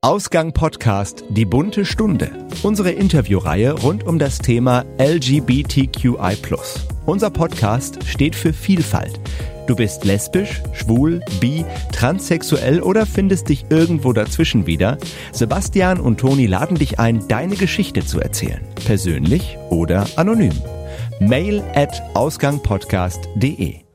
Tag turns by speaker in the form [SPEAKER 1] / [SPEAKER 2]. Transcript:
[SPEAKER 1] Ausgang Podcast Die bunte Stunde. Unsere Interviewreihe rund um das Thema LGBTQI+. Unser Podcast steht für Vielfalt. Du bist lesbisch, schwul, bi, transsexuell oder findest dich irgendwo dazwischen wieder? Sebastian und Toni laden dich ein, deine Geschichte zu erzählen. Persönlich oder anonym. Mail at ausgangpodcast.de